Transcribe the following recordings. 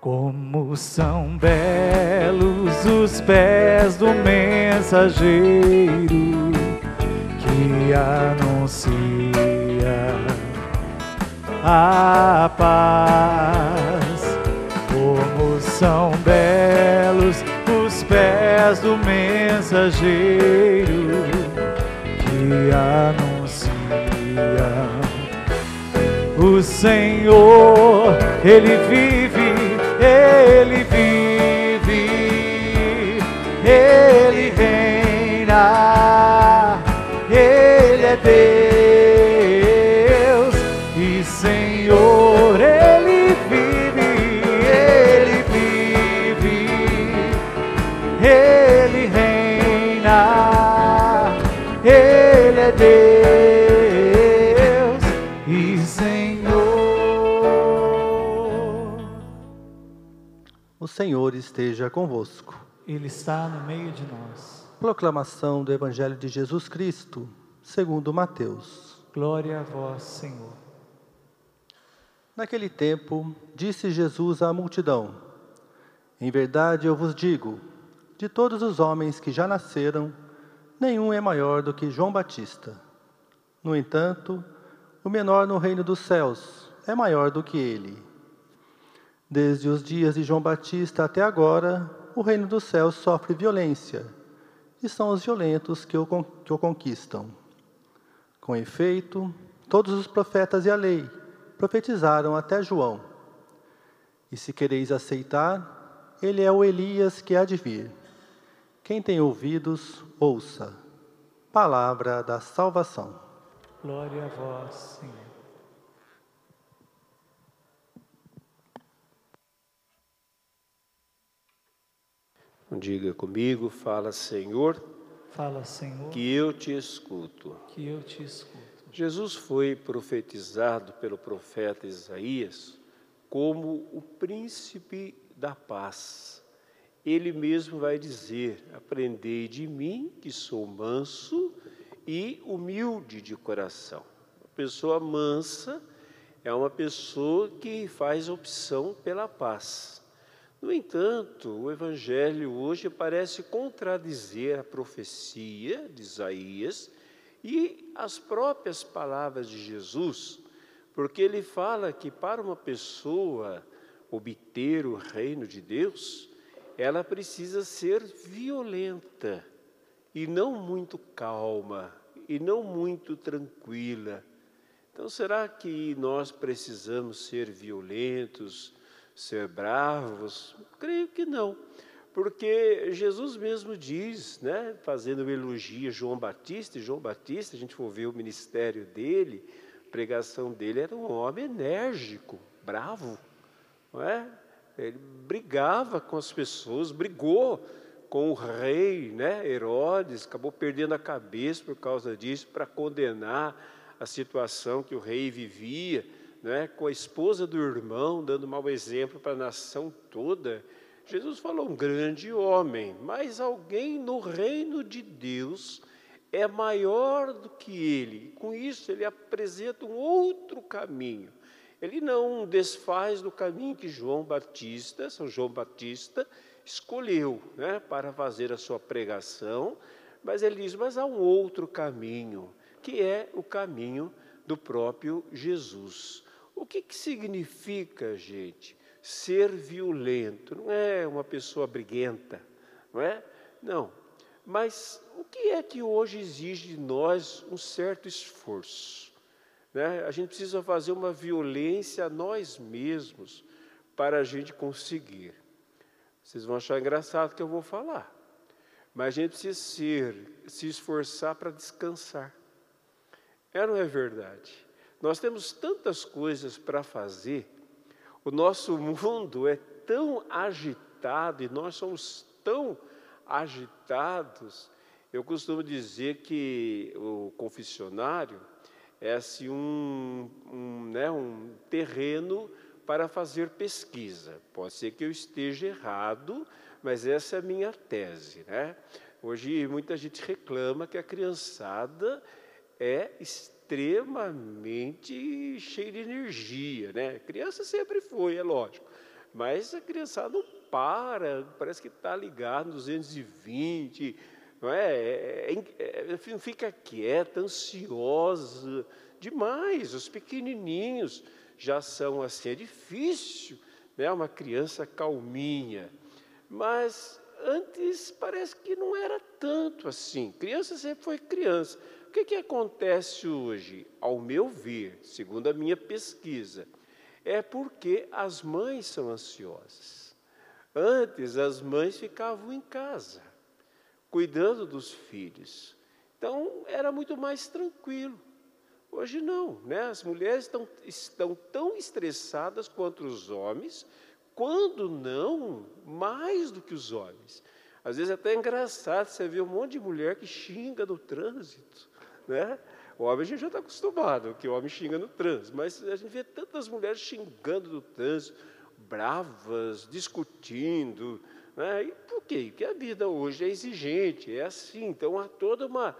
Como são belos os pés do mensageiro que anuncia a paz. Como são belos os pés do mensageiro que anuncia o Senhor, Ele vive, Ele Senhor esteja convosco. Ele está no meio de nós. Proclamação do Evangelho de Jesus Cristo, segundo Mateus. Glória a vós, Senhor. Naquele tempo, disse Jesus à multidão: Em verdade eu vos digo, de todos os homens que já nasceram, nenhum é maior do que João Batista. No entanto, o menor no reino dos céus é maior do que ele. Desde os dias de João Batista até agora, o reino dos céus sofre violência, e são os violentos que o, que o conquistam. Com efeito, todos os profetas e a lei profetizaram até João. E se quereis aceitar, ele é o Elias que há de vir. Quem tem ouvidos, ouça. Palavra da salvação. Glória a vós, Senhor. Diga comigo, fala Senhor, Fala, Senhor, que eu te escuto. que eu te escuto. Jesus foi profetizado pelo profeta Isaías como o príncipe da paz. Ele mesmo vai dizer: Aprendei de mim, que sou manso e humilde de coração. Uma pessoa mansa é uma pessoa que faz opção pela paz. No entanto, o Evangelho hoje parece contradizer a profecia de Isaías e as próprias palavras de Jesus, porque ele fala que para uma pessoa obter o reino de Deus, ela precisa ser violenta e não muito calma e não muito tranquila. Então, será que nós precisamos ser violentos, ser bravos? Creio que não. Porque Jesus mesmo diz, né, fazendo elogio a João Batista, e João Batista, a gente for ver o ministério dele, a pregação dele era um homem enérgico, bravo, não é? Ele brigava com as pessoas, brigou com o rei, né, Herodes, acabou perdendo a cabeça por causa disso, para condenar a situação que o rei vivia, né, com a esposa do irmão, dando mau exemplo para a nação toda. Jesus falou, um grande homem, mas alguém no reino de Deus é maior do que ele. Com isso, ele apresenta um outro caminho. Ele não desfaz do caminho que João Batista, São João Batista, escolheu né, para fazer a sua pregação, mas ele diz: mas há um outro caminho, que é o caminho do próprio Jesus. O que, que significa, gente, ser violento? Não é uma pessoa briguenta, não é? Não. Mas o que é que hoje exige de nós um certo esforço? Né? A gente precisa fazer uma violência a nós mesmos para a gente conseguir. Vocês vão achar engraçado que eu vou falar, mas a gente precisa ser, se esforçar para descansar. É não é verdade? Nós temos tantas coisas para fazer, o nosso mundo é tão agitado e nós somos tão agitados. Eu costumo dizer que o confessionário é assim um, um, né, um terreno para fazer pesquisa. Pode ser que eu esteja errado, mas essa é a minha tese. Né? Hoje muita gente reclama que a criançada é extremamente cheia de energia. Né? Criança sempre foi, é lógico. Mas a criançada não para, parece que está ligado no 220, não é? É, é, é? Fica quieta, ansiosa demais. Os pequenininhos já são assim, é difícil, né? Uma criança calminha. Mas antes parece que não era tanto assim. Criança sempre foi criança. Que, que acontece hoje? Ao meu ver, segundo a minha pesquisa, é porque as mães são ansiosas. Antes, as mães ficavam em casa, cuidando dos filhos. Então, era muito mais tranquilo. Hoje não, né? As mulheres estão, estão tão estressadas quanto os homens, quando não mais do que os homens. Às vezes é até engraçado, você vê um monte de mulher que xinga no trânsito, né? O homem a gente já está acostumado, que o homem xinga no trânsito, mas a gente vê tantas mulheres xingando no trânsito, bravas, discutindo, né? E por quê? Porque a vida hoje é exigente, é assim, então há toda uma,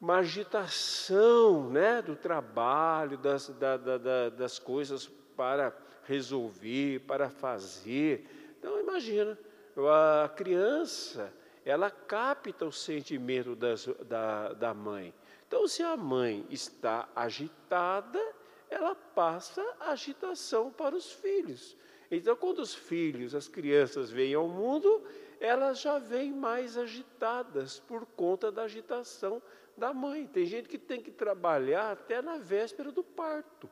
uma agitação né, do trabalho, das, da, da, das coisas para resolver, para fazer. Então, imagina, a criança, ela capta o sentimento das, da, da mãe. Então, se a mãe está agitada, ela passa a agitação para os filhos. Então, quando os filhos, as crianças vêm ao mundo, elas já vêm mais agitadas por conta da agitação da mãe. Tem gente que tem que trabalhar até na véspera do parto.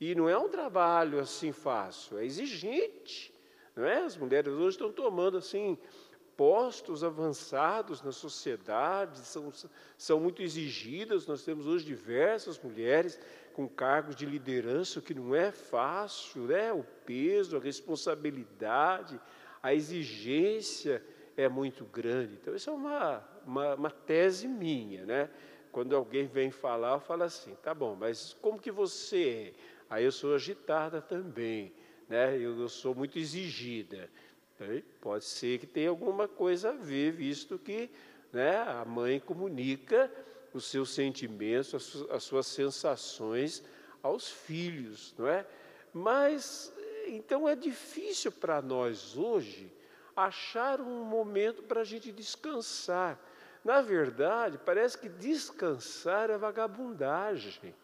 E não é um trabalho assim fácil, é exigente. Não é? As mulheres hoje estão tomando assim postos avançados na sociedade, são, são muito exigidas. Nós temos hoje diversas mulheres com cargos de liderança, o que não é fácil, né? o peso, a responsabilidade, a exigência é muito grande. Então, isso é uma, uma, uma tese minha. Né? Quando alguém vem falar, eu falo assim, tá bom, mas como que você é? Aí eu sou agitada também, né? eu, eu sou muito exigida. Pode ser que tenha alguma coisa a ver, visto que né, a mãe comunica os seus sentimentos, as, as suas sensações aos filhos, não é? Mas então é difícil para nós hoje achar um momento para a gente descansar. Na verdade, parece que descansar é vagabundagem.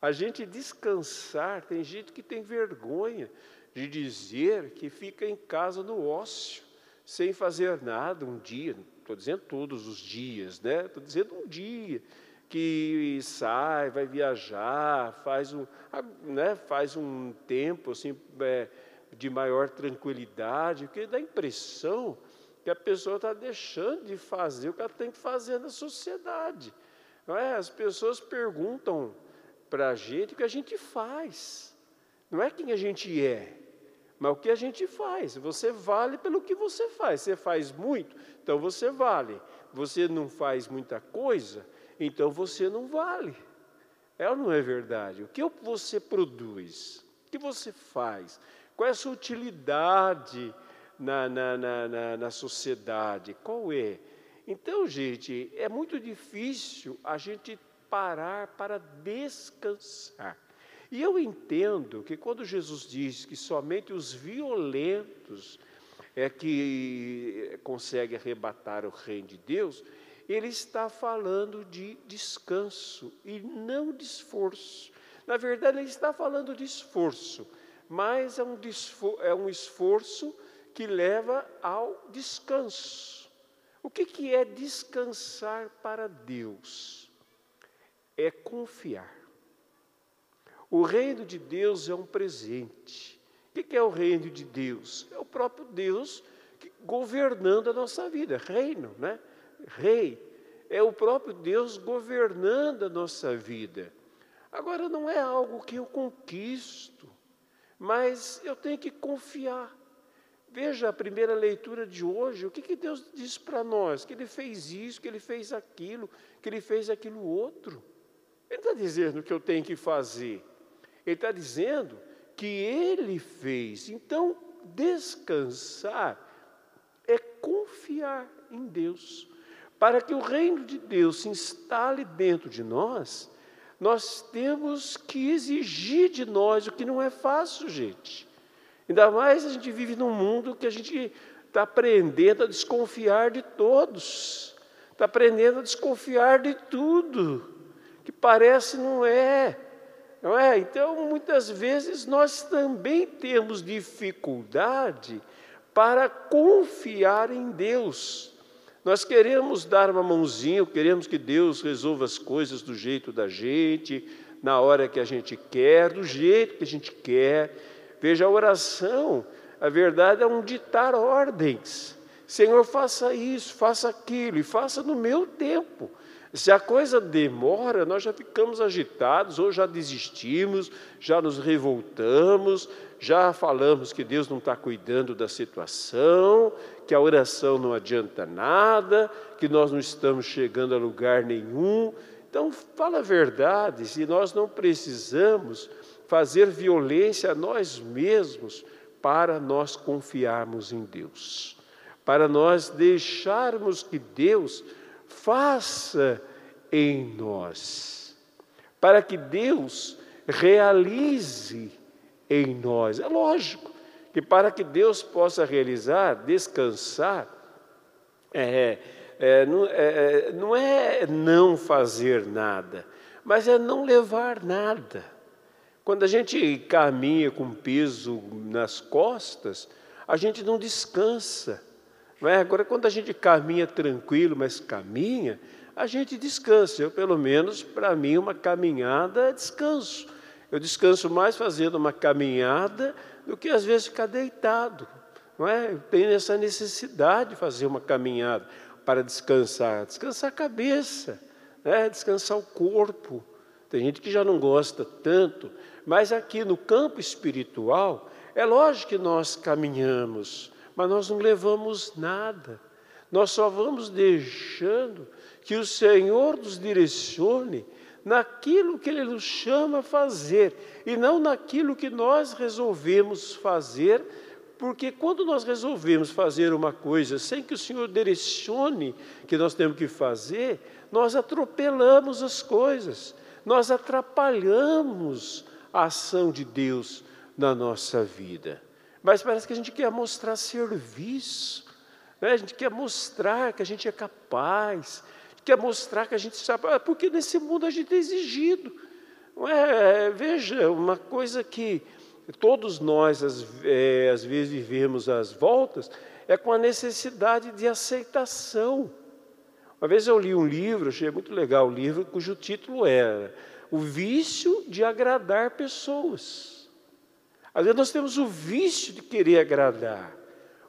A gente descansar, tem gente que tem vergonha de dizer que fica em casa no ócio, sem fazer nada um dia, estou dizendo todos os dias, né? Estou dizendo um dia que sai, vai viajar, faz um, né, faz um tempo assim, é, de maior tranquilidade, porque dá a impressão que a pessoa está deixando de fazer o que ela tem que fazer na sociedade. Não é? As pessoas perguntam para a gente o que a gente faz. Não é quem a gente é, mas o que a gente faz. Você vale pelo que você faz. Você faz muito, então você vale. Você não faz muita coisa, então você não vale. É ou não é verdade? O que você produz? O que você faz? Qual é a sua utilidade na, na, na, na, na sociedade? Qual é? Então, gente, é muito difícil a gente parar para descansar. E eu entendo que quando Jesus diz que somente os violentos é que consegue arrebatar o reino de Deus, ele está falando de descanso e não de esforço. Na verdade, ele está falando de esforço, mas é um, é um esforço que leva ao descanso. O que, que é descansar para Deus? é confiar. O reino de Deus é um presente. O que é o reino de Deus? É o próprio Deus governando a nossa vida. Reino, né? Rei. É o próprio Deus governando a nossa vida. Agora, não é algo que eu conquisto, mas eu tenho que confiar. Veja a primeira leitura de hoje, o que, que Deus diz para nós? Que Ele fez isso, que Ele fez aquilo, que Ele fez aquilo outro. Ele está dizendo que eu tenho que fazer. Ele está dizendo que ele fez. Então, descansar é confiar em Deus. Para que o reino de Deus se instale dentro de nós, nós temos que exigir de nós o que não é fácil, gente. Ainda mais a gente vive num mundo que a gente está aprendendo a desconfiar de todos, está aprendendo a desconfiar de tudo, que parece não é. Não é? Então, muitas vezes nós também temos dificuldade para confiar em Deus. Nós queremos dar uma mãozinha, queremos que Deus resolva as coisas do jeito da gente, na hora que a gente quer, do jeito que a gente quer. Veja, a oração, a verdade é um ditar ordens. Senhor, faça isso, faça aquilo, e faça no meu tempo. Se a coisa demora, nós já ficamos agitados, ou já desistimos, já nos revoltamos, já falamos que Deus não está cuidando da situação, que a oração não adianta nada, que nós não estamos chegando a lugar nenhum. Então, fala a verdade, se nós não precisamos fazer violência a nós mesmos para nós confiarmos em Deus, para nós deixarmos que Deus faça em nós, para que Deus realize em nós. É lógico que para que Deus possa realizar, descansar, é, é, não, é, não é não fazer nada, mas é não levar nada. Quando a gente caminha com peso nas costas, a gente não descansa. É? Agora, quando a gente caminha tranquilo, mas caminha, a gente descansa. Eu, pelo menos, para mim, uma caminhada é descanso. Eu descanso mais fazendo uma caminhada do que às vezes ficar deitado. Não é? Eu tenho essa necessidade de fazer uma caminhada para descansar, descansar a cabeça, né? descansar o corpo. Tem gente que já não gosta tanto, mas aqui no campo espiritual, é lógico que nós caminhamos, mas nós não levamos nada. Nós só vamos deixando que o Senhor nos direcione naquilo que Ele nos chama a fazer e não naquilo que nós resolvemos fazer, porque quando nós resolvemos fazer uma coisa sem que o Senhor direcione que nós temos que fazer, nós atropelamos as coisas, nós atrapalhamos a ação de Deus na nossa vida. Mas parece que a gente quer mostrar serviço, né? a gente quer mostrar que a gente é capaz, quer mostrar que a gente sabe, ah, porque nesse mundo a gente é exigido. É, veja, uma coisa que todos nós às, é, às vezes vivemos às voltas é com a necessidade de aceitação. Uma vez eu li um livro, achei muito legal o livro, cujo título era O Vício de Agradar Pessoas. Às vezes nós temos o vício de querer agradar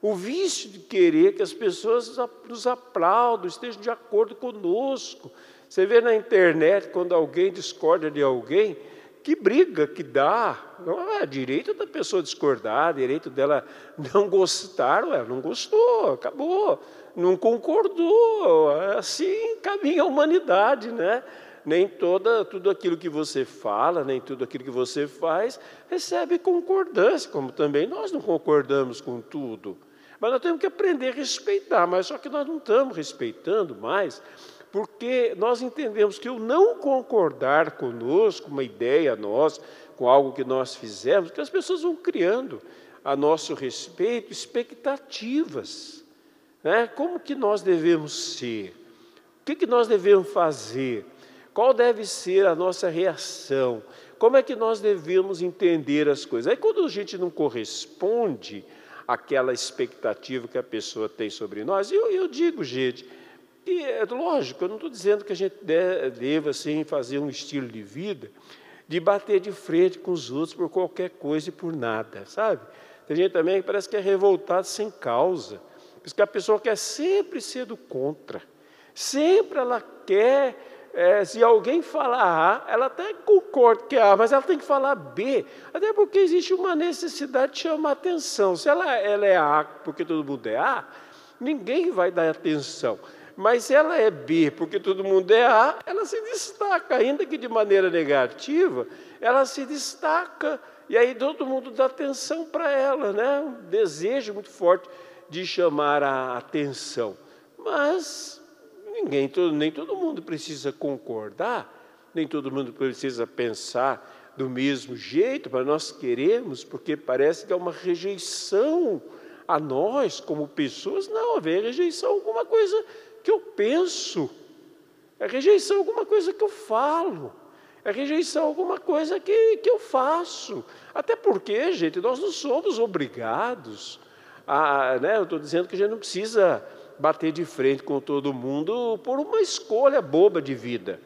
o vício de querer que as pessoas nos aplaudam, estejam de acordo conosco. Você vê na internet, quando alguém discorda de alguém, que briga que dá. Não é direito da pessoa discordar, direito dela não gostar, ué, não gostou, acabou, não concordou. Assim caminha a humanidade, né? Nem toda, tudo aquilo que você fala, nem tudo aquilo que você faz, recebe concordância, como também nós não concordamos com tudo. Mas nós temos que aprender a respeitar, mas só que nós não estamos respeitando mais, porque nós entendemos que o não concordar conosco, uma ideia nossa, com algo que nós fizemos, que as pessoas vão criando a nosso respeito expectativas. Né? Como que nós devemos ser? O que, que nós devemos fazer? Qual deve ser a nossa reação? Como é que nós devemos entender as coisas? Aí, quando a gente não corresponde aquela expectativa que a pessoa tem sobre nós. Eu, eu digo, gente, que é lógico, eu não estou dizendo que a gente deva assim, fazer um estilo de vida de bater de frente com os outros por qualquer coisa e por nada, sabe? Tem gente também que parece que é revoltado sem causa, porque a pessoa quer sempre ser do contra, sempre ela quer é, se alguém falar A, ela até concorda que é A, mas ela tem que falar B, até porque existe uma necessidade de chamar atenção. Se ela, ela é A porque todo mundo é A, ninguém vai dar atenção. Mas se ela é B porque todo mundo é A, ela se destaca, ainda que de maneira negativa, ela se destaca, e aí todo mundo dá atenção para ela, né? um desejo muito forte de chamar a atenção. Mas ninguém, nem todo mundo precisa concordar, nem todo mundo precisa pensar do mesmo jeito, mas nós queremos, porque parece que é uma rejeição a nós como pessoas. Não, é rejeição alguma coisa que eu penso, é rejeição alguma coisa que eu falo, é rejeição a alguma coisa que, que eu faço. Até porque, gente, nós não somos obrigados a. Né, eu estou dizendo que a gente não precisa bater de frente com todo mundo por uma escolha boba de vida,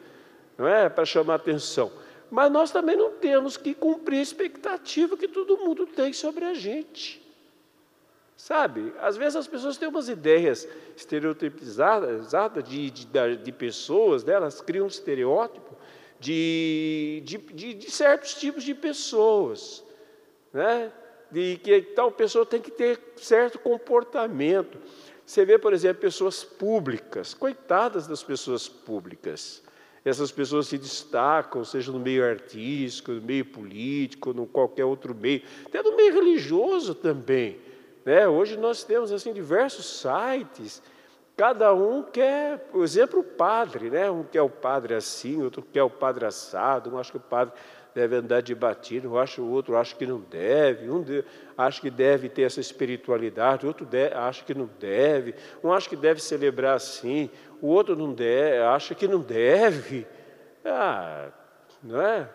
não é? Para chamar atenção. Mas nós também não temos que cumprir a expectativa que todo mundo tem sobre a gente. Sabe, às vezes as pessoas têm umas ideias estereotipizadas de, de, de pessoas, né? elas criam um estereótipo de, de, de, de certos tipos de pessoas, né? de que tal pessoa tem que ter certo comportamento. Você vê, por exemplo, pessoas públicas, coitadas das pessoas públicas. Essas pessoas se destacam, seja no meio artístico, no meio político, no qualquer outro meio, até no meio religioso também. Né? Hoje nós temos assim diversos sites, cada um quer, por exemplo, o padre, né? um quer o padre assim, outro quer o padre assado, um acha que o padre deve andar de batina, um acha o outro acha que não deve, um de, acha que deve ter essa espiritualidade, outro de, acha que não deve, um acha que deve celebrar assim, o outro não deve, acha que não deve. Ah, não é?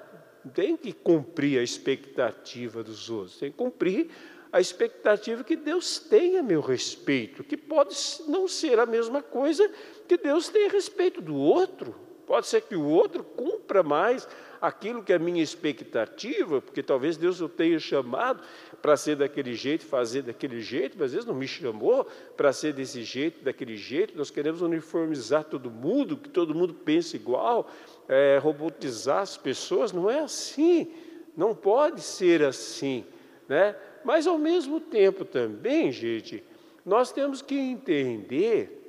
Tem que cumprir a expectativa dos outros, tem que cumprir a expectativa que Deus tem a meu respeito, que pode não ser a mesma coisa que Deus tem a respeito do outro. Pode ser que o outro cumpra mais aquilo que é a minha expectativa, porque talvez Deus o tenha chamado para ser daquele jeito, fazer daquele jeito, mas às vezes não me chamou para ser desse jeito, daquele jeito. Nós queremos uniformizar todo mundo, que todo mundo pense igual, é, robotizar as pessoas. Não é assim, não pode ser assim. Né? Mas ao mesmo tempo também, gente, nós temos que entender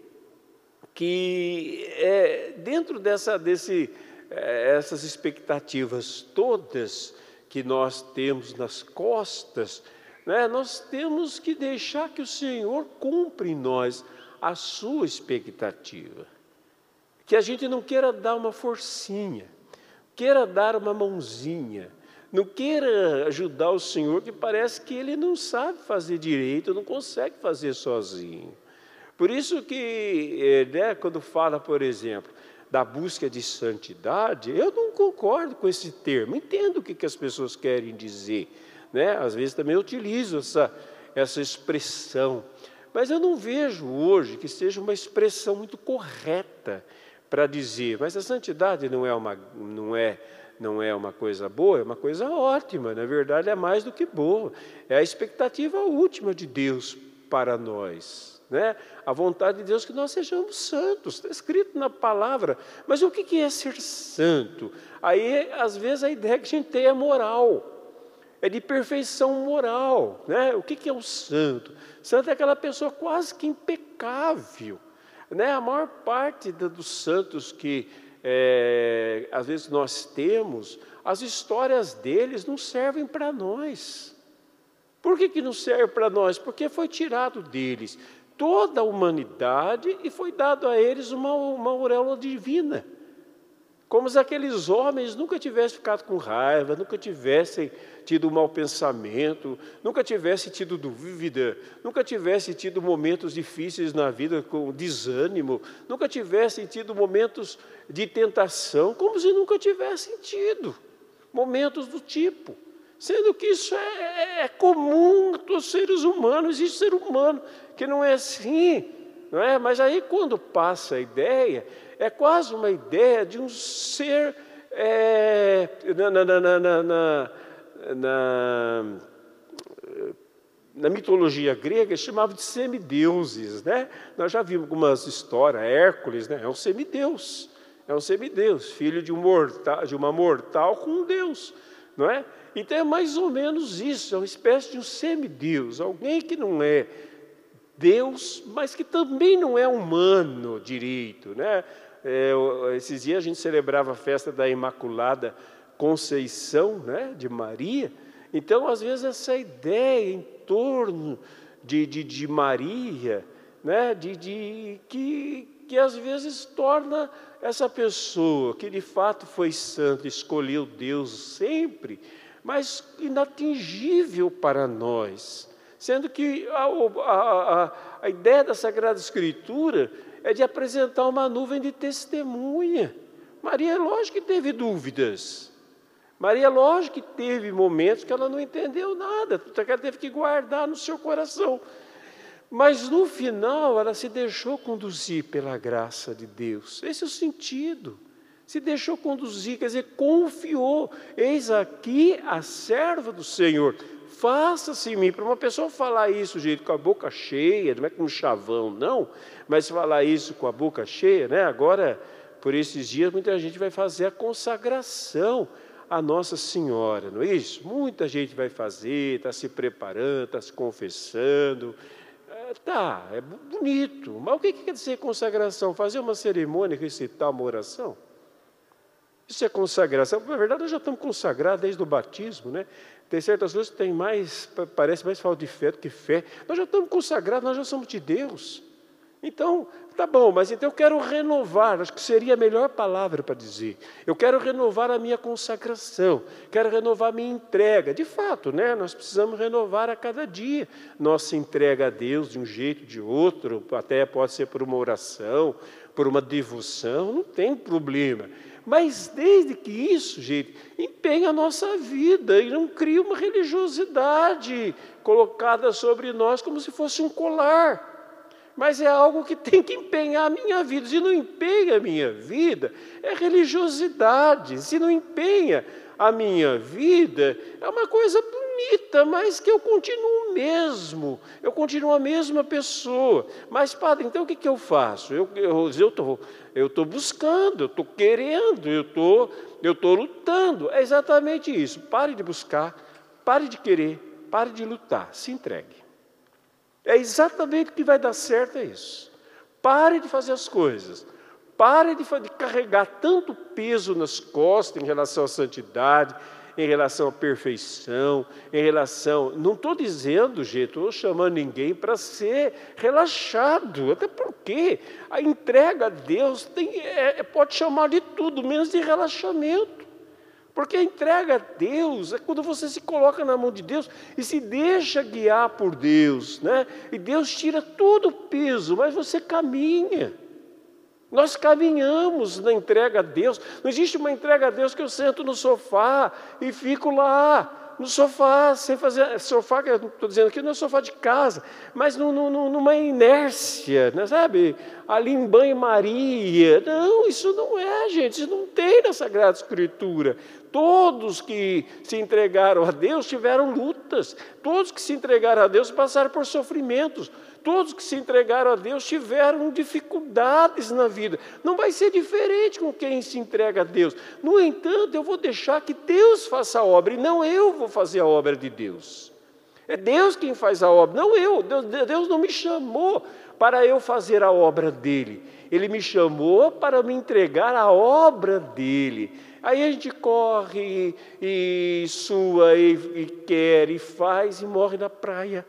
que é, dentro dessa, desse, é, essas expectativas todas que nós temos nas costas, né, nós temos que deixar que o Senhor cumpra em nós a sua expectativa. Que a gente não queira dar uma forcinha, queira dar uma mãozinha, não queira ajudar o Senhor, que parece que ele não sabe fazer direito, não consegue fazer sozinho. Por isso que, eh, né, quando fala, por exemplo, da busca de santidade, eu não concordo com esse termo. Entendo o que, que as pessoas querem dizer. Né? Às vezes também utilizo essa, essa expressão. Mas eu não vejo hoje que seja uma expressão muito correta para dizer, mas a santidade não é uma, não é, não é uma coisa boa, é uma coisa ótima, na verdade é mais do que boa. É a expectativa última de Deus para nós né? a vontade de Deus é que nós sejamos santos, está escrito na palavra. Mas o que é ser santo? Aí, às vezes, a ideia que a gente tem é moral, é de perfeição moral. Né? O que é o santo? Santo é aquela pessoa quase que impecável. Né? A maior parte dos santos que é, às vezes nós temos, as histórias deles não servem para nós. Por que, que não serve para nós? Porque foi tirado deles toda a humanidade e foi dado a eles uma, uma auréola divina. Como se aqueles homens nunca tivessem ficado com raiva, nunca tivessem tido mau pensamento, nunca tivessem tido dúvida, nunca tivessem tido momentos difíceis na vida com desânimo, nunca tivessem tido momentos de tentação, como se nunca tivessem tido momentos do tipo. Sendo que isso é, é, é comum a os seres humanos, existe ser humano que não é assim, não é? Mas aí quando passa a ideia, é quase uma ideia de um ser é, na, na, na, na, mitologia grega chamava de semideuses, né? Nós já vimos algumas histórias, Hércules, né? É um semideus, é um semideus, filho de, um mortal, de uma mortal com um deus, não é? Então é mais ou menos isso, é uma espécie de um semideus, alguém que não é Deus, mas que também não é humano direito. Né? É, esses dias a gente celebrava a festa da Imaculada Conceição né, de Maria. Então, às vezes, essa ideia em torno de, de, de Maria, né, de, de que, que às vezes torna essa pessoa que de fato foi santa, escolheu Deus sempre, mas inatingível para nós. Sendo que a, a, a, a ideia da Sagrada Escritura é de apresentar uma nuvem de testemunha. Maria, lógico que teve dúvidas. Maria, lógico que teve momentos que ela não entendeu nada, que ela teve que guardar no seu coração. Mas no final ela se deixou conduzir pela graça de Deus. Esse é o sentido. Se deixou conduzir, quer dizer, confiou. Eis aqui a serva do Senhor. Faça-se em mim. Para uma pessoa falar isso, gente, com a boca cheia, não é com um chavão, não, mas falar isso com a boca cheia, né? Agora, por esses dias, muita gente vai fazer a consagração a Nossa Senhora, não é isso? Muita gente vai fazer, está se preparando, está se confessando, tá, é bonito, mas o que quer dizer consagração? Fazer uma cerimônia, recitar uma oração? Isso é consagração. Na verdade, nós já estamos consagrados desde o batismo, né? Tem certas coisas que tem mais, parece mais falta de fé do que fé. Nós já estamos consagrados, nós já somos de Deus. Então, tá bom, mas então eu quero renovar, acho que seria a melhor palavra para dizer. Eu quero renovar a minha consagração, quero renovar a minha entrega. De fato, né, nós precisamos renovar a cada dia nossa entrega a Deus de um jeito, de outro, até pode ser por uma oração, por uma devoção, não tem problema. Mas desde que isso, gente, empenha a nossa vida e não cria uma religiosidade colocada sobre nós como se fosse um colar mas é algo que tem que empenhar a minha vida. Se não empenha a minha vida, é religiosidade. Se não empenha a minha vida, é uma coisa bonita, mas que eu continuo mesmo, eu continuo a mesma pessoa. Mas, padre, então o que, que eu faço? Eu estou eu tô buscando, eu estou querendo, eu tô, estou lutando. É exatamente isso. Pare de buscar, pare de querer, pare de lutar, se entregue. É exatamente o que vai dar certo, é isso. Pare de fazer as coisas. Pare de, de carregar tanto peso nas costas em relação à santidade, em relação à perfeição, em relação. Não estou dizendo, gente, estou chamando ninguém para ser relaxado, até porque a entrega a Deus tem, é, pode chamar de tudo, menos de relaxamento. Porque a entrega a Deus é quando você se coloca na mão de Deus e se deixa guiar por Deus, né? E Deus tira todo o peso, mas você caminha. Nós caminhamos na entrega a Deus. Não existe uma entrega a Deus que eu sento no sofá e fico lá no sofá, sem fazer. Sofá, que eu estou dizendo aqui, não é sofá de casa, mas no, no, numa inércia, né, sabe? Ali em banho-maria. Não, isso não é, gente, isso não tem na Sagrada Escritura. Todos que se entregaram a Deus tiveram lutas, todos que se entregaram a Deus passaram por sofrimentos, todos que se entregaram a Deus tiveram dificuldades na vida. Não vai ser diferente com quem se entrega a Deus. No entanto, eu vou deixar que Deus faça a obra e não eu vou fazer a obra de Deus. É Deus quem faz a obra, não eu. Deus, Deus não me chamou para eu fazer a obra dele. Ele me chamou para me entregar a obra dele. Aí a gente corre e sua e, e quer e faz e morre na praia.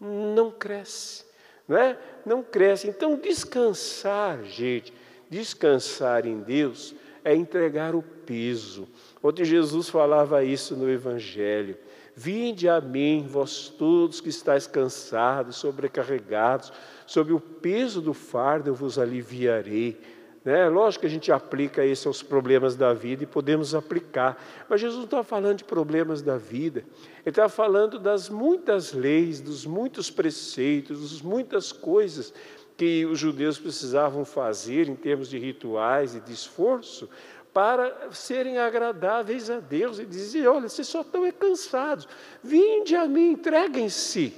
Não cresce, não é? Não cresce. Então descansar, gente, descansar em Deus é entregar o peso. Ontem Jesus falava isso no Evangelho. Vinde a mim, vós todos que estáis cansados, sobrecarregados, sob o peso do fardo eu vos aliviarei. Né? Lógico que a gente aplica isso aos problemas da vida e podemos aplicar, mas Jesus não está falando de problemas da vida, ele está falando das muitas leis, dos muitos preceitos, das muitas coisas que os judeus precisavam fazer em termos de rituais e de esforço para serem agradáveis a Deus e dizer: olha, vocês só estão cansados, vinde a mim, entreguem-se,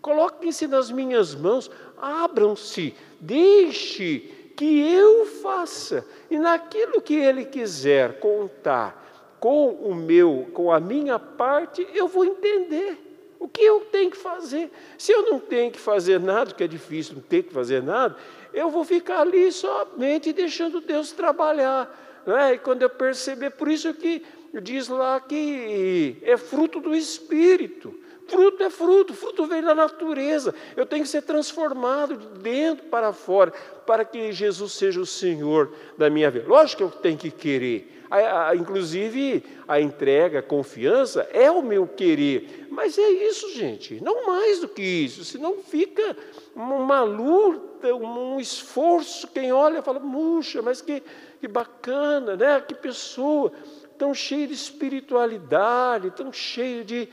coloquem-se nas minhas mãos, abram-se, deixe que eu faça. E naquilo que ele quiser contar com o meu, com a minha parte, eu vou entender o que eu tenho que fazer. Se eu não tenho que fazer nada, que é difícil não ter que fazer nada, eu vou ficar ali somente deixando Deus trabalhar. Né? E quando eu perceber, por isso que diz lá que é fruto do Espírito. Fruto é fruto, fruto vem da natureza. Eu tenho que ser transformado de dentro para fora, para que Jesus seja o Senhor da minha vida. Lógico que eu tenho que querer. A, a, inclusive, a entrega, a confiança é o meu querer. Mas é isso, gente, não mais do que isso. Senão fica uma luta, um esforço. Quem olha fala, puxa, mas que, que bacana, né? que pessoa tão cheia de espiritualidade, tão cheia de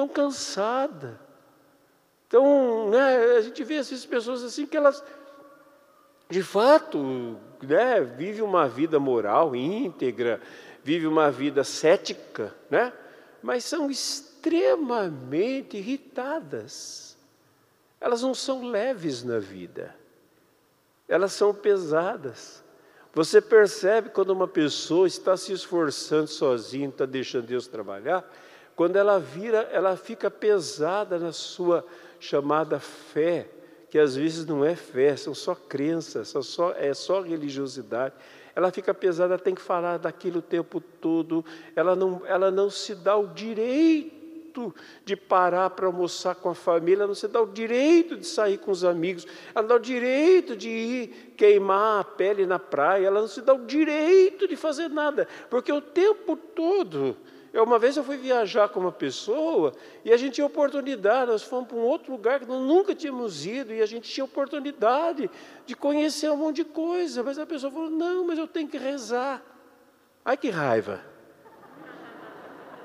tão cansada. Então, né, a gente vê essas pessoas assim que elas, de fato, né, vivem uma vida moral íntegra, vivem uma vida cética, né, mas são extremamente irritadas. Elas não são leves na vida, elas são pesadas. Você percebe quando uma pessoa está se esforçando sozinha, está deixando Deus trabalhar, quando ela vira, ela fica pesada na sua chamada fé, que às vezes não é fé, são só crenças, são só, é só religiosidade. Ela fica pesada, tem que falar daquilo o tempo todo, ela não, ela não se dá o direito de parar para almoçar com a família, ela não se dá o direito de sair com os amigos, ela não dá o direito de ir queimar a pele na praia, ela não se dá o direito de fazer nada, porque o tempo todo eu, uma vez eu fui viajar com uma pessoa e a gente tinha oportunidade, nós fomos para um outro lugar que nós nunca tínhamos ido e a gente tinha oportunidade de conhecer um monte de coisa, mas a pessoa falou: não, mas eu tenho que rezar. Ai que raiva!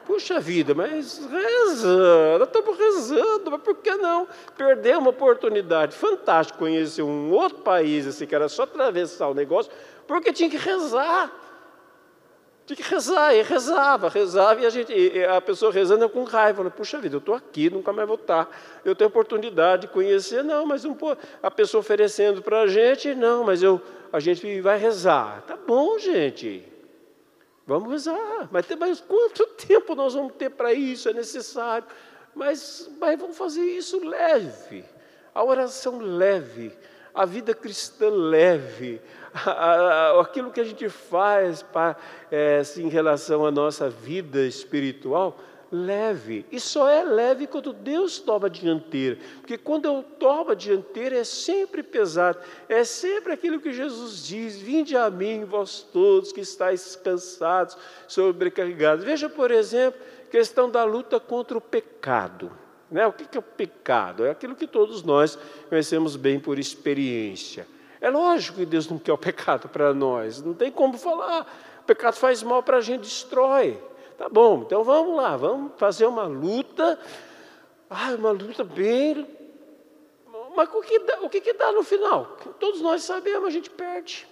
Puxa vida, mas reza, nós estamos rezando, mas por que não perder uma oportunidade fantástica, conhecer um outro país, assim, que era só atravessar o negócio, porque tinha que rezar. Tinha que rezar, e rezava, rezava, e a, gente, e a pessoa rezando com raiva, falando, puxa vida, eu estou aqui, nunca mais vou estar, eu tenho oportunidade de conhecer, não, mas não pô, a pessoa oferecendo para a gente, não, mas eu, a gente vai rezar. Tá bom, gente, vamos rezar, mas, mas quanto tempo nós vamos ter para isso? É necessário, mas, mas vamos fazer isso leve, a oração leve, a vida cristã leve, aquilo que a gente faz para, é, assim, em relação à nossa vida espiritual, leve. E só é leve quando Deus toma a dianteira. Porque quando eu tomo a dianteira é sempre pesado. É sempre aquilo que Jesus diz: Vinde a mim, vós todos que estáis cansados, sobrecarregados. Veja, por exemplo, questão da luta contra o pecado. Né? O que é o pecado? É aquilo que todos nós conhecemos bem por experiência. É lógico que Deus não quer o pecado para nós, não tem como falar. O pecado faz mal para a gente, destrói. Tá bom, então vamos lá, vamos fazer uma luta. Ah, uma luta bem. Mas o que, dá, o que, dá no final? Todos nós sabemos, a gente perde.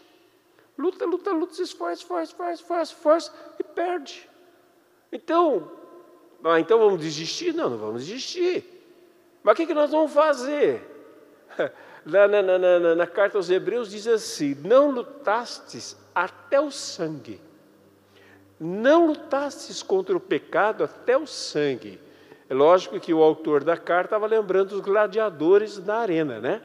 Luta, luta, luta, se esforça, esforça, esforça, esforça, esforça e perde. Então, ah, então vamos desistir? Não, não vamos desistir. Mas o que, que nós vamos fazer? na, na, na, na, carta aos Hebreus diz assim: Não lutastes até o sangue, não lutastes contra o pecado até o sangue. É lógico que o autor da carta estava lembrando os gladiadores na arena, né?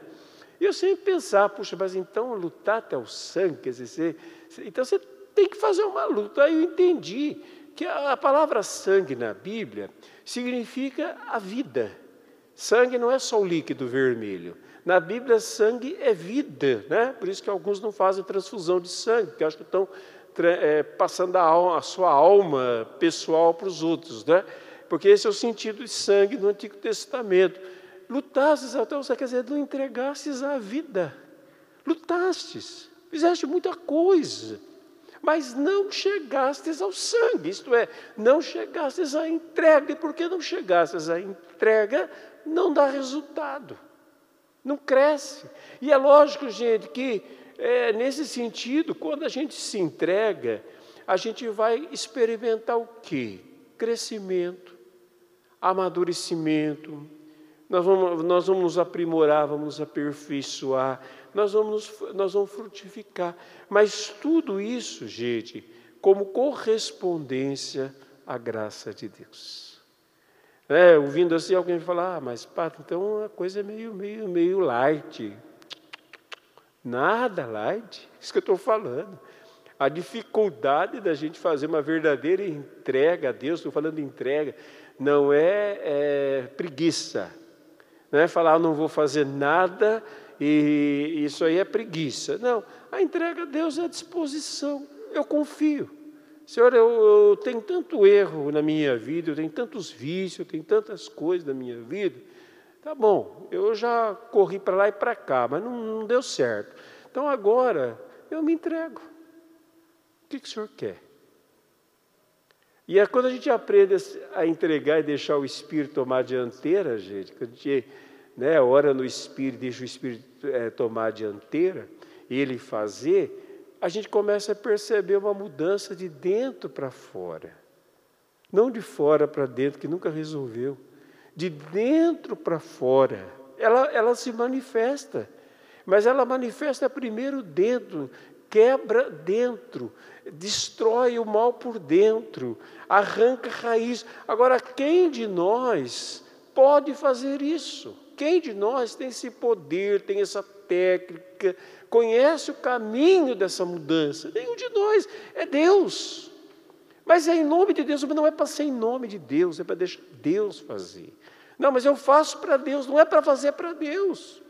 E eu sempre pensava, puxa, mas então lutar até o sangue, quer dizer, você, então você tem que fazer uma luta. Aí eu entendi que a palavra sangue na Bíblia significa a vida. Sangue não é só o líquido vermelho. Na Bíblia, sangue é vida, né? Por isso que alguns não fazem transfusão de sangue, porque acham que estão é, passando a, alma, a, sua alma pessoal para os outros, né? Porque esse é o sentido de sangue no Antigo Testamento. Lutastes até o quer dizer, não entregastes a vida. Lutastes, fizeste muita coisa, mas não chegastes ao sangue, isto é, não chegastes à entrega. E por que não chegastes à entrega? Não dá resultado não cresce. E é lógico, gente, que é, nesse sentido, quando a gente se entrega, a gente vai experimentar o quê? Crescimento, amadurecimento, nós vamos, nós vamos nos aprimorar, vamos nos aperfeiçoar, nós vamos, nós vamos frutificar. Mas tudo isso, gente, como correspondência à graça de Deus. É, ouvindo assim, alguém falar, ah, mas Pato, então a coisa é meio, meio, meio light. Nada light, isso que eu estou falando. A dificuldade da gente fazer uma verdadeira entrega a Deus, estou falando de entrega, não é, é preguiça, não é falar, ah, não vou fazer nada e isso aí é preguiça. Não, a entrega a Deus é a disposição. Eu confio. Senhor, eu, eu, tenho tanto erro na minha vida, eu tenho tantos vícios, eu tenho tantas coisas na minha vida. Tá bom, eu já corri para lá e para cá, mas não, não, deu certo. Então agora eu me entrego. O que, que o Senhor quer? E é quando a gente aprende a entregar e deixar o Espírito tomar a dianteira, gente, quando a gente né, ora no Espírito, deixa o Espírito é, tomar a dianteira, ele fazer, a gente começa a perceber uma mudança de dentro para fora. Não de fora para dentro, que nunca resolveu. De dentro para fora. Ela, ela se manifesta. Mas ela manifesta primeiro dentro, quebra dentro, destrói o mal por dentro, arranca raiz. Agora, quem de nós pode fazer isso? Quem de nós tem esse poder, tem essa técnica, conhece o caminho dessa mudança? Nenhum de nós, é Deus. Mas é em nome de Deus, mas não é para ser em nome de Deus, é para deixar Deus fazer. Não, mas eu faço para Deus, não é para fazer para Deus.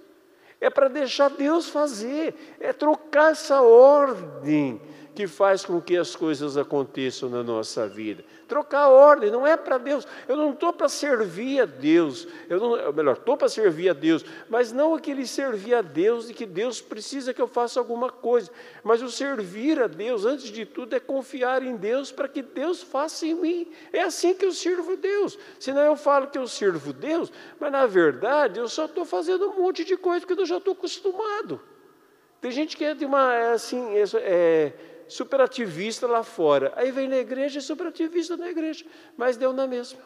É para deixar Deus fazer, é trocar essa ordem que faz com que as coisas aconteçam na nossa vida trocar a ordem, não é para Deus. Eu não estou para servir a Deus, eu não, melhor, estou para servir a Deus, mas não aquele servir a Deus e que Deus precisa que eu faça alguma coisa. Mas o servir a Deus, antes de tudo, é confiar em Deus para que Deus faça em mim. É assim que eu sirvo Deus. Senão eu falo que eu sirvo Deus, mas na verdade eu só estou fazendo um monte de coisa que eu já estou acostumado. Tem gente que é de uma, é assim, é superativista lá fora. Aí vem na igreja e superativista na igreja. Mas deu na mesma.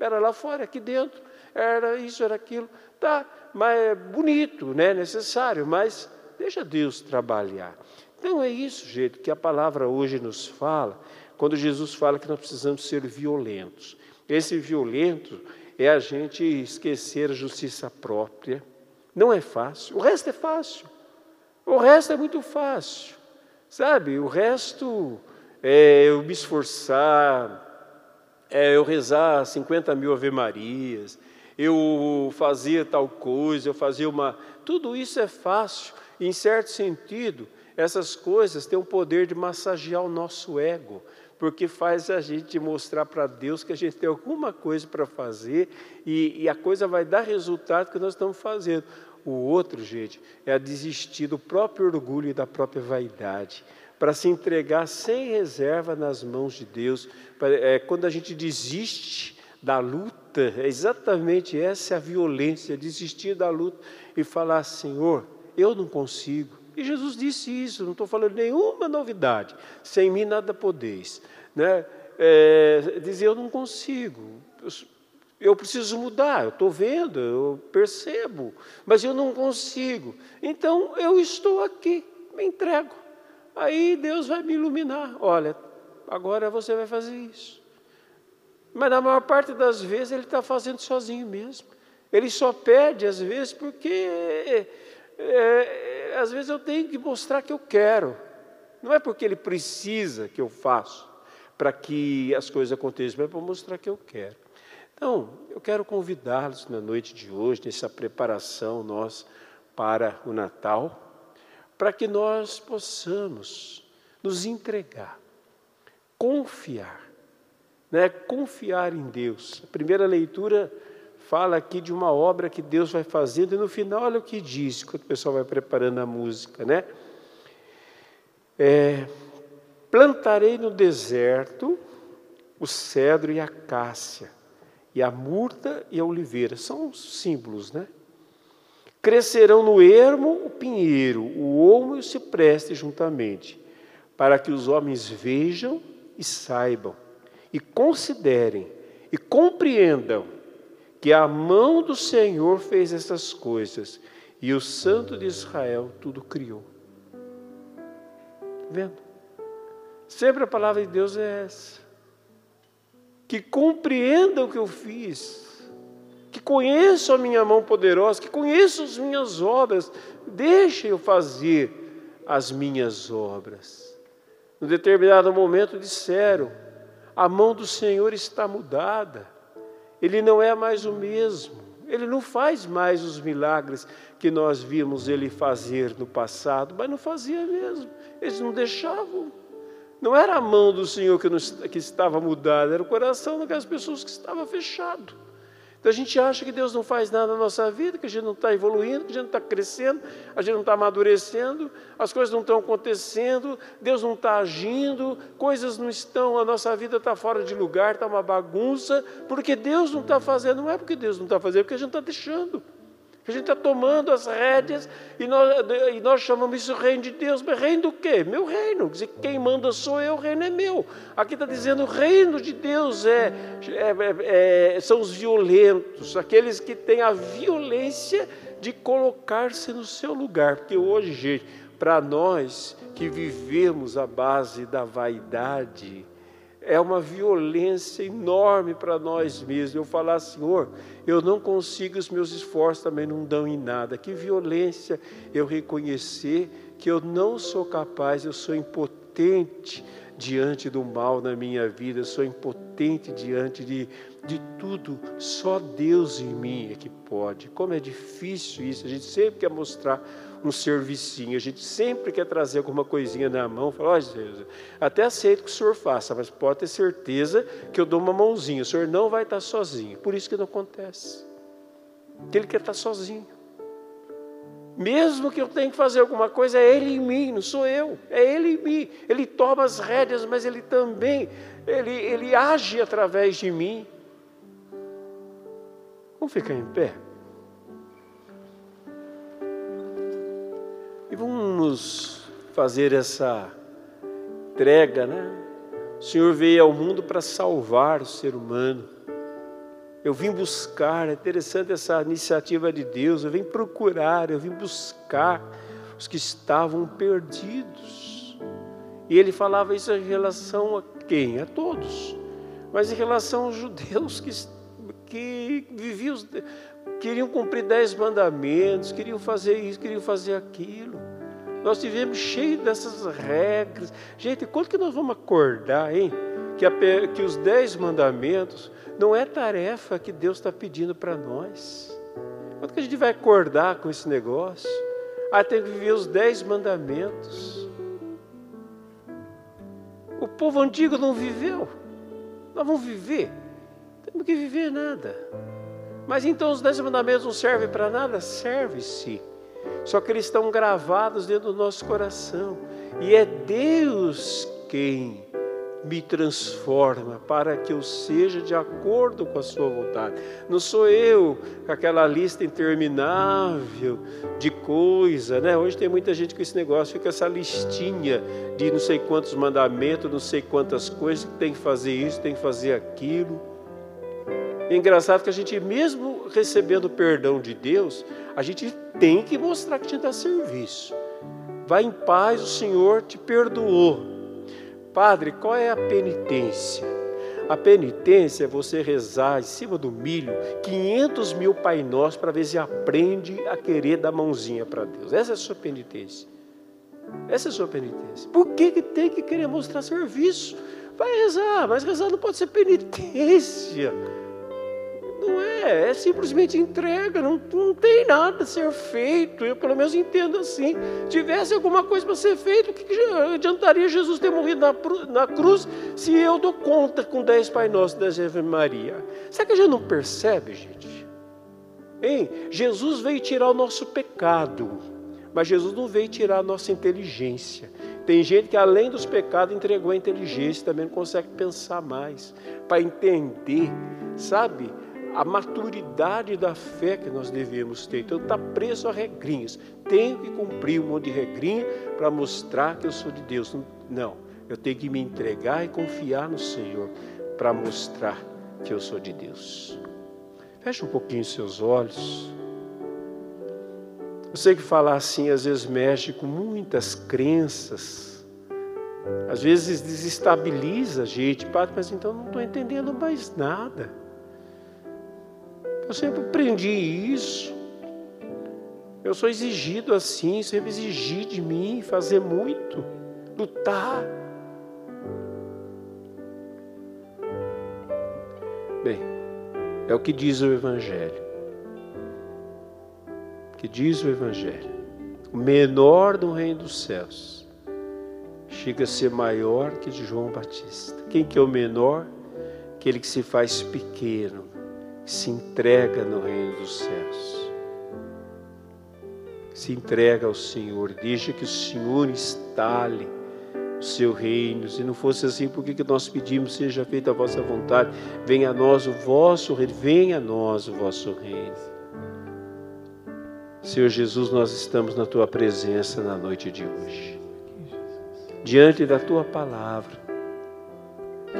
Era lá fora, aqui dentro. Era isso, era aquilo. Tá, mas é bonito, né? necessário, mas deixa Deus trabalhar. Então é isso, jeito que a palavra hoje nos fala, quando Jesus fala que nós precisamos ser violentos. Esse violento é a gente esquecer a justiça própria. Não é fácil. O resto é fácil. O resto é muito fácil. Sabe, o resto é eu me esforçar, é eu rezar 50 mil Ave-Marias, eu fazer tal coisa, eu fazer uma. Tudo isso é fácil, em certo sentido, essas coisas têm o poder de massagear o nosso ego, porque faz a gente mostrar para Deus que a gente tem alguma coisa para fazer e, e, a coisa vai dar resultado que nós estamos fazendo. O outro, gente, é a desistir do próprio orgulho e da própria vaidade, para se entregar sem reserva nas mãos de Deus. É, quando a gente desiste da luta, é exatamente essa a violência, desistir da luta e falar, Senhor, eu não consigo. E Jesus disse isso, não estou falando nenhuma novidade. Sem mim nada podeis. Né? É, dizer, eu não consigo. Eu preciso mudar, eu estou vendo, eu percebo, mas eu não consigo. Então eu estou aqui, me entrego. Aí Deus vai me iluminar. Olha, agora você vai fazer isso. Mas na maior parte das vezes ele está fazendo sozinho mesmo. Ele só pede às vezes porque é, é, às vezes eu tenho que mostrar que eu quero. Não é porque ele precisa que eu faça para que as coisas aconteçam, mas é para mostrar que eu quero. Então, eu quero convidá-los na noite de hoje, nessa preparação nossa para o Natal, para que nós possamos nos entregar, confiar, né? confiar em Deus. A primeira leitura fala aqui de uma obra que Deus vai fazendo, e no final, olha o que diz, quando o pessoal vai preparando a música, né? É, plantarei no deserto o cedro e a cássia, e a murta e a oliveira. São símbolos, né? Crescerão no ermo o pinheiro, o olmo e o cipreste juntamente, para que os homens vejam e saibam, e considerem, e compreendam que a mão do Senhor fez essas coisas, e o Santo de Israel tudo criou. Tá vendo? Sempre a palavra de Deus é essa que compreendam o que eu fiz, que conheçam a minha mão poderosa, que conheçam as minhas obras, deixem eu fazer as minhas obras. No determinado momento disseram: a mão do Senhor está mudada, Ele não é mais o mesmo. Ele não faz mais os milagres que nós vimos ele fazer no passado, mas não fazia mesmo. Eles não deixavam. Não era a mão do Senhor que, nos, que estava mudada, era o coração daquelas pessoas que estava fechado. Então a gente acha que Deus não faz nada na nossa vida, que a gente não está evoluindo, que a gente não está crescendo, a gente não está amadurecendo, as coisas não estão acontecendo, Deus não está agindo, coisas não estão, a nossa vida está fora de lugar, está uma bagunça, porque Deus não está fazendo, não é porque Deus não está fazendo, é porque a gente está deixando. A gente está tomando as rédeas e nós, e nós chamamos isso reino de Deus. Mas reino do quê? Meu reino. Quem manda sou eu, o reino é meu. Aqui está dizendo o reino de Deus é, é, é, são os violentos, aqueles que têm a violência de colocar-se no seu lugar. Porque hoje, gente, para nós que vivemos a base da vaidade, é uma violência enorme para nós mesmos. Eu falar, Senhor, eu não consigo, os meus esforços também não dão em nada. Que violência eu reconhecer que eu não sou capaz, eu sou impotente diante do mal na minha vida, eu sou impotente diante de, de tudo. Só Deus em mim é que pode. Como é difícil isso, a gente sempre quer mostrar um servicinho. A gente sempre quer trazer alguma coisinha na mão, falar, oh, Jesus, até aceito que o senhor faça, mas pode ter certeza que eu dou uma mãozinha. O senhor não vai estar sozinho. Por isso que não acontece. Que ele quer estar sozinho. Mesmo que eu tenha que fazer alguma coisa, é Ele em mim, não sou eu, é Ele em mim. Ele toma as rédeas, mas Ele também, Ele, ele age através de mim. Vamos ficar em pé? Vamos fazer essa entrega, né? O Senhor veio ao mundo para salvar o ser humano. Eu vim buscar, é interessante essa iniciativa de Deus. Eu vim procurar, eu vim buscar os que estavam perdidos. E ele falava isso em relação a quem? A todos. Mas em relação aos judeus que, que viviam, queriam cumprir dez mandamentos, queriam fazer isso, queriam fazer aquilo. Nós vivemos cheio dessas regras. Gente, quando que nós vamos acordar, hein? Que, a, que os dez mandamentos não é tarefa que Deus está pedindo para nós. Quando que a gente vai acordar com esse negócio? Ah, tem que viver os dez mandamentos. O povo antigo não viveu. Nós vamos viver. Temos que viver nada. Mas então os dez mandamentos não servem para nada? Serve-se. Só que eles estão gravados dentro do nosso coração. E é Deus quem me transforma para que eu seja de acordo com a sua vontade. Não sou eu com aquela lista interminável de coisa, né? Hoje tem muita gente com esse negócio, fica essa listinha de não sei quantos mandamentos, não sei quantas coisas, que tem que fazer isso, tem que fazer aquilo. Engraçado que a gente, mesmo recebendo perdão de Deus, a gente tem que mostrar que gente dá serviço. Vai em paz, o Senhor te perdoou. Padre, qual é a penitência? A penitência é você rezar em cima do milho 500 mil Pai Nosso para ver se aprende a querer dar mãozinha para Deus. Essa é a sua penitência. Essa é a sua penitência. Por que, que tem que querer mostrar serviço? Vai rezar, mas rezar não pode ser penitência. Não é, é simplesmente entrega, não, não tem nada a ser feito. Eu, pelo menos, entendo assim. Tivesse alguma coisa para ser feito, o que, adiantaria Jesus ter morrido na, na, cruz se eu dou conta com dez Pai Nosso dez Ave Maria? Será que a gente não percebe, gente? Hein? Jesus veio tirar o nosso pecado, mas Jesus não veio tirar a nossa inteligência. Tem gente que, além dos pecados, entregou a inteligência, também não consegue pensar mais, para entender, sabe? A maturidade da fé que nós devemos ter. Então, está preso a regrinhas. Tenho que cumprir um monte de regrinha para mostrar que eu sou de Deus. Não, eu tenho que me entregar e confiar no Senhor para mostrar que eu sou de Deus. Feche um pouquinho seus olhos. Eu sei que falar assim às vezes mexe com muitas crenças. Às vezes desestabiliza a gente, mas então não estou entendendo mais nada. Eu sempre aprendi isso. Eu sou exigido assim, sempre exigir de mim fazer muito, lutar. Bem, É o que diz o Evangelho. Que diz o Evangelho. O menor do reino dos céus chega a ser maior que de João Batista. Quem que é o menor? Aquele que se faz pequeno, que se entrega no reino dos céus. Se entrega ao Senhor, deixa que o Senhor instale o seu reino. Se não fosse assim, por que, que nós pedimos, seja feita a vossa vontade? Venha a nós o vosso reino, venha a nós o vosso reino. Senhor Jesus, nós estamos na tua presença na noite de hoje, diante da tua palavra,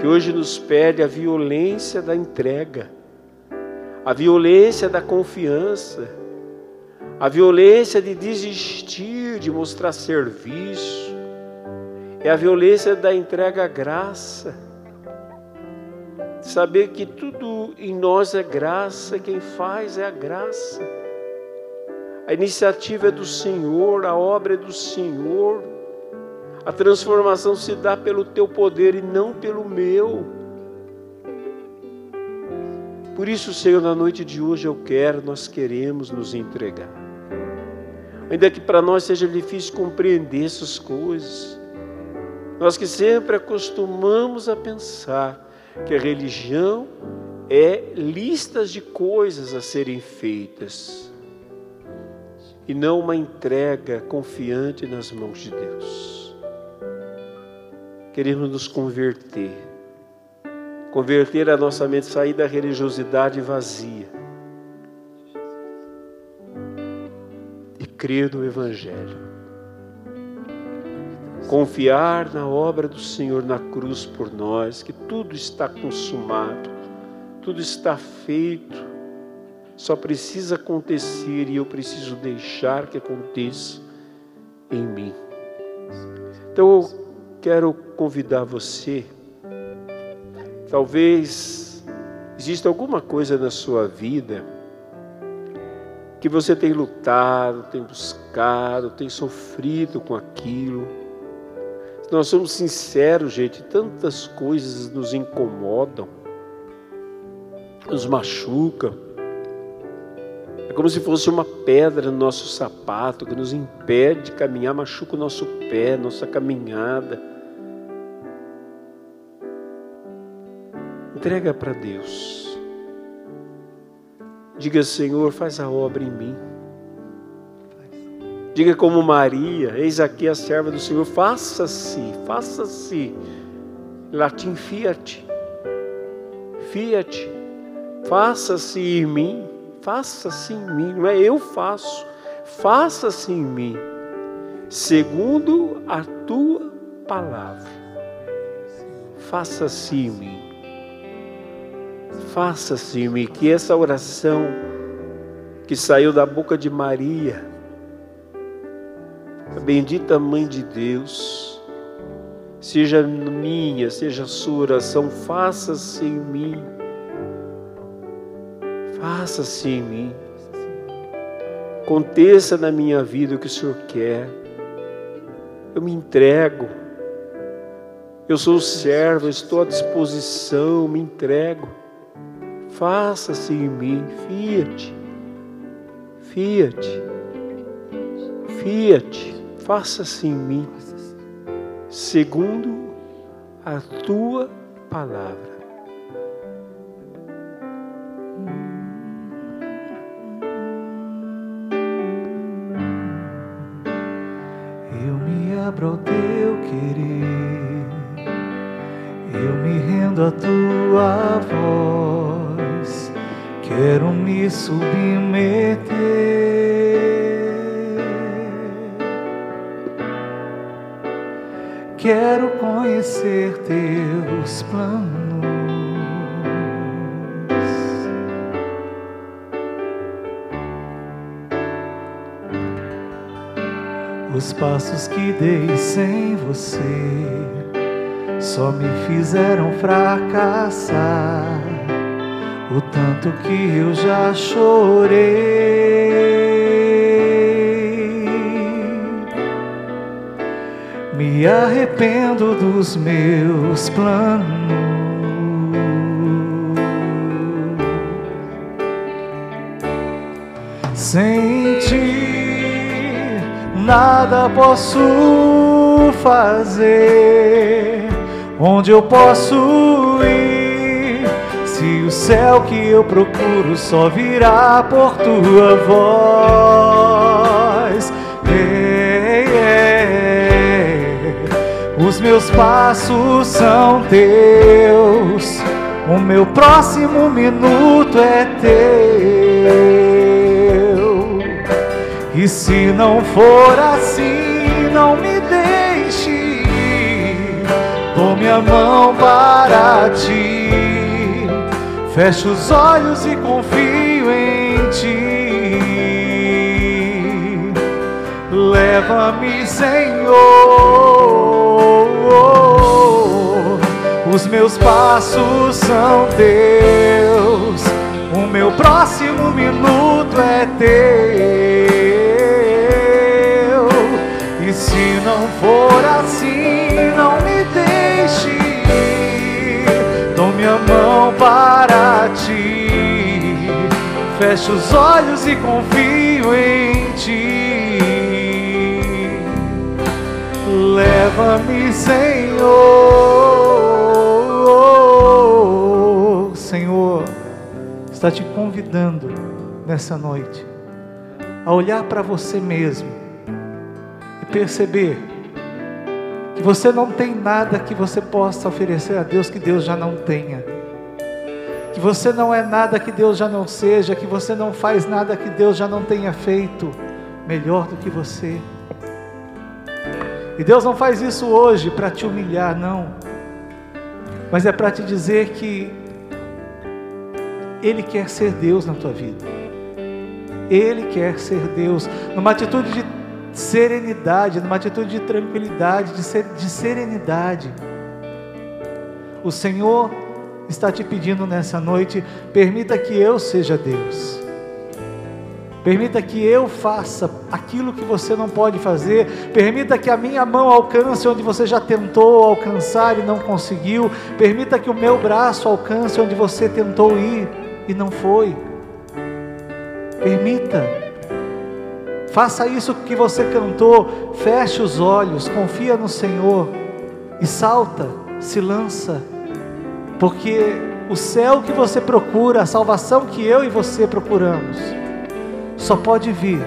que hoje nos pede a violência da entrega, a violência da confiança, a violência de desistir de mostrar serviço, é a violência da entrega à graça. Saber que tudo em nós é graça, quem faz é a graça. A iniciativa é do Senhor, a obra é do Senhor. A transformação se dá pelo teu poder e não pelo meu. Por isso, Senhor, na noite de hoje eu quero, nós queremos nos entregar. Ainda que para nós seja difícil compreender essas coisas, nós que sempre acostumamos a pensar que a religião é listas de coisas a serem feitas e não uma entrega confiante nas mãos de Deus. Queremos nos converter, converter a nossa mente, sair da religiosidade vazia e crer no Evangelho. Confiar na obra do Senhor na cruz por nós, que tudo está consumado, tudo está feito, só precisa acontecer e eu preciso deixar que aconteça em mim. Então eu quero convidar você, talvez exista alguma coisa na sua vida que você tem lutado, tem buscado, tem sofrido com aquilo nós somos sinceros, gente, tantas coisas nos incomodam, nos machucam. É como se fosse uma pedra no nosso sapato que nos impede de caminhar, machuca o nosso pé, nossa caminhada. Entrega para Deus. Diga, Senhor, faz a obra em mim. Diga como Maria: Eis aqui a serva do Senhor, faça-se, faça-se. Latim fiat. Fiat. Faça-se em mim, faça-se em mim. Não é eu faço, faça-se em mim, segundo a tua palavra. Faça-se em mim. Faça-se em mim. Que essa oração que saiu da boca de Maria, a bendita Mãe de Deus, seja minha, seja sua oração, faça-se em mim. Faça-se em mim. Aconteça na minha vida o que o Senhor quer. Eu me entrego. Eu sou servo, estou à disposição, me entrego. Faça-se em mim, fiat, fiat, fiat faça-se em mim, segundo a tua palavra. Eu me abro ao teu querer, eu me rendo à tua voz, quero me submeter. Quero conhecer teus planos. Os passos que dei sem você só me fizeram fracassar. O tanto que eu já chorei. Me arrependo dos meus planos. Sem ti nada posso fazer. Onde eu posso ir? O céu que eu procuro só virá por tua voz. Ei, ei, Os meus passos são teus. O meu próximo minuto é teu. E se não for assim, não me deixe. Dou minha mão para ti. Fecho os olhos e confio em ti. Leva-me, Senhor. Os meus passos são teus. O meu próximo minuto é teu. E se não for assim, Fecho os olhos e confio em ti. Leva-me, Senhor. Senhor, está te convidando nessa noite a olhar para você mesmo e perceber que você não tem nada que você possa oferecer a Deus que Deus já não tenha. Que você não é nada que Deus já não seja, que você não faz nada que Deus já não tenha feito melhor do que você. E Deus não faz isso hoje para te humilhar, não. Mas é para te dizer que Ele quer ser Deus na tua vida. Ele quer ser Deus, numa atitude de serenidade, numa atitude de tranquilidade, de, ser, de serenidade. O Senhor está te pedindo nessa noite: permita que eu seja Deus. Permita que eu faça aquilo que você não pode fazer. Permita que a minha mão alcance onde você já tentou alcançar e não conseguiu. Permita que o meu braço alcance onde você tentou ir e não foi. Permita. Faça isso que você cantou. Feche os olhos, confia no Senhor e salta, se lança. Porque o céu que você procura, a salvação que eu e você procuramos, só pode vir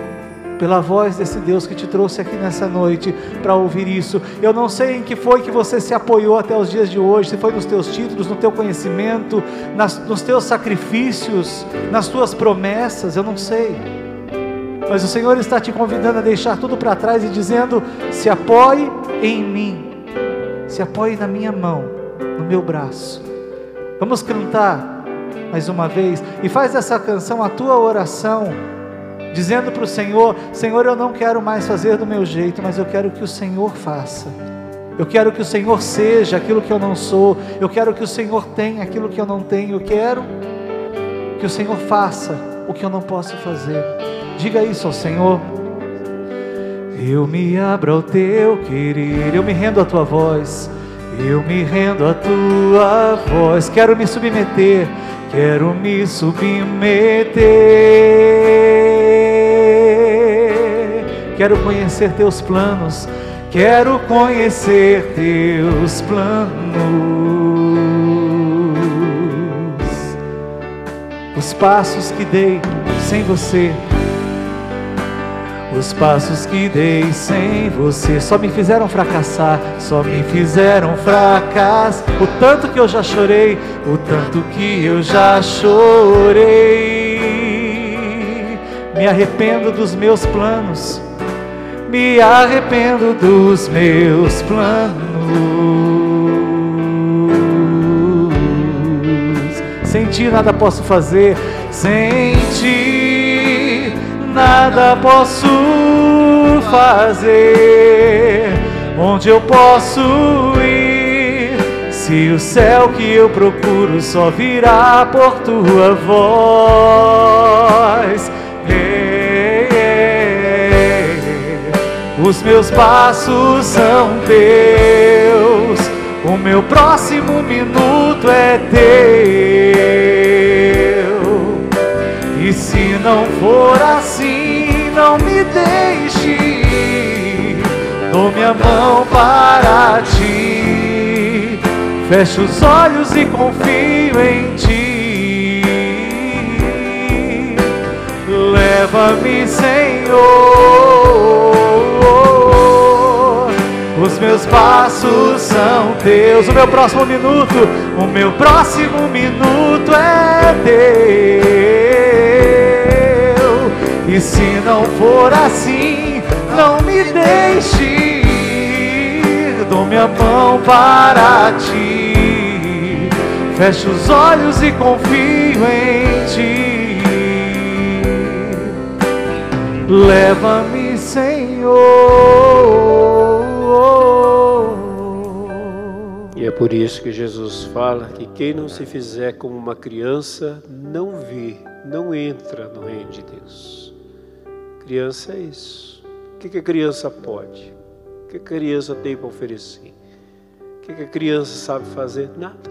pela voz desse Deus que te trouxe aqui nessa noite para ouvir isso. Eu não sei em que foi que você se apoiou até os dias de hoje, se foi nos teus títulos, no teu conhecimento, nas, nos teus sacrifícios, nas tuas promessas, eu não sei. Mas o Senhor está te convidando a deixar tudo para trás e dizendo: se apoie em mim, se apoie na minha mão, no meu braço. Vamos cantar mais uma vez e faz essa canção a tua oração dizendo para o Senhor: Senhor, eu não quero mais fazer do meu jeito, mas eu quero que o Senhor faça. Eu quero que o Senhor seja aquilo que eu não sou. Eu quero que o Senhor tenha aquilo que eu não tenho. Eu quero que o Senhor faça o que eu não posso fazer. Diga isso ao Senhor. Eu me abro ao teu querer, eu me rendo à tua voz. Eu me rendo à tua voz. Quero me submeter, quero me submeter. Quero conhecer teus planos, quero conhecer teus planos. Os passos que dei sem você, os passos que dei sem você só me fizeram fracassar, só me fizeram fracassar. O tanto que eu já chorei, o tanto que eu já chorei. Me arrependo dos meus planos, me arrependo dos meus planos. Sem ti nada posso fazer, sem ti nada posso fazer. Onde eu posso ir? Se o céu que eu procuro só virá por tua voz. Os meus passos são teus. O meu próximo minuto é teu. E se não for assim, não me deixe. Dou minha mão para ti. Fecho os olhos e confio em ti. Leva-me, Senhor. Os meus passos são teus. O meu próximo minuto, o meu próximo minuto é teu. E se não for assim, não me deixe ir. Dou minha mão para ti. Fecho os olhos e confio em ti. Leva-me, Senhor. E é por isso que Jesus fala que quem não se fizer como uma criança não vê, não entra no reino de Deus. Criança é isso. O que a criança pode? O que a criança tem para oferecer? O que a criança sabe fazer? Nada.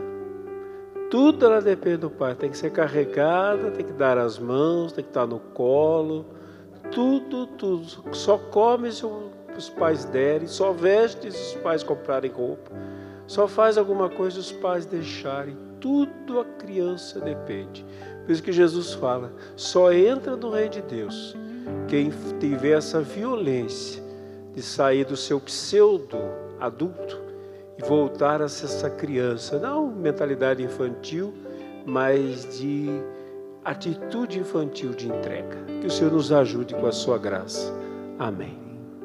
Tudo ela depende do pai. Tem que ser carregada, tem que dar as mãos, tem que estar no colo. Tudo, tudo. Só come se os pais derem, só veste se os pais comprarem roupa. Só faz alguma coisa os pais deixarem. Tudo a criança depende. Por isso que Jesus fala: só entra no reino de Deus quem tiver essa violência de sair do seu pseudo adulto e voltar a ser essa criança, não mentalidade infantil, mas de atitude infantil de entrega. Que o Senhor nos ajude com a sua graça. Amém.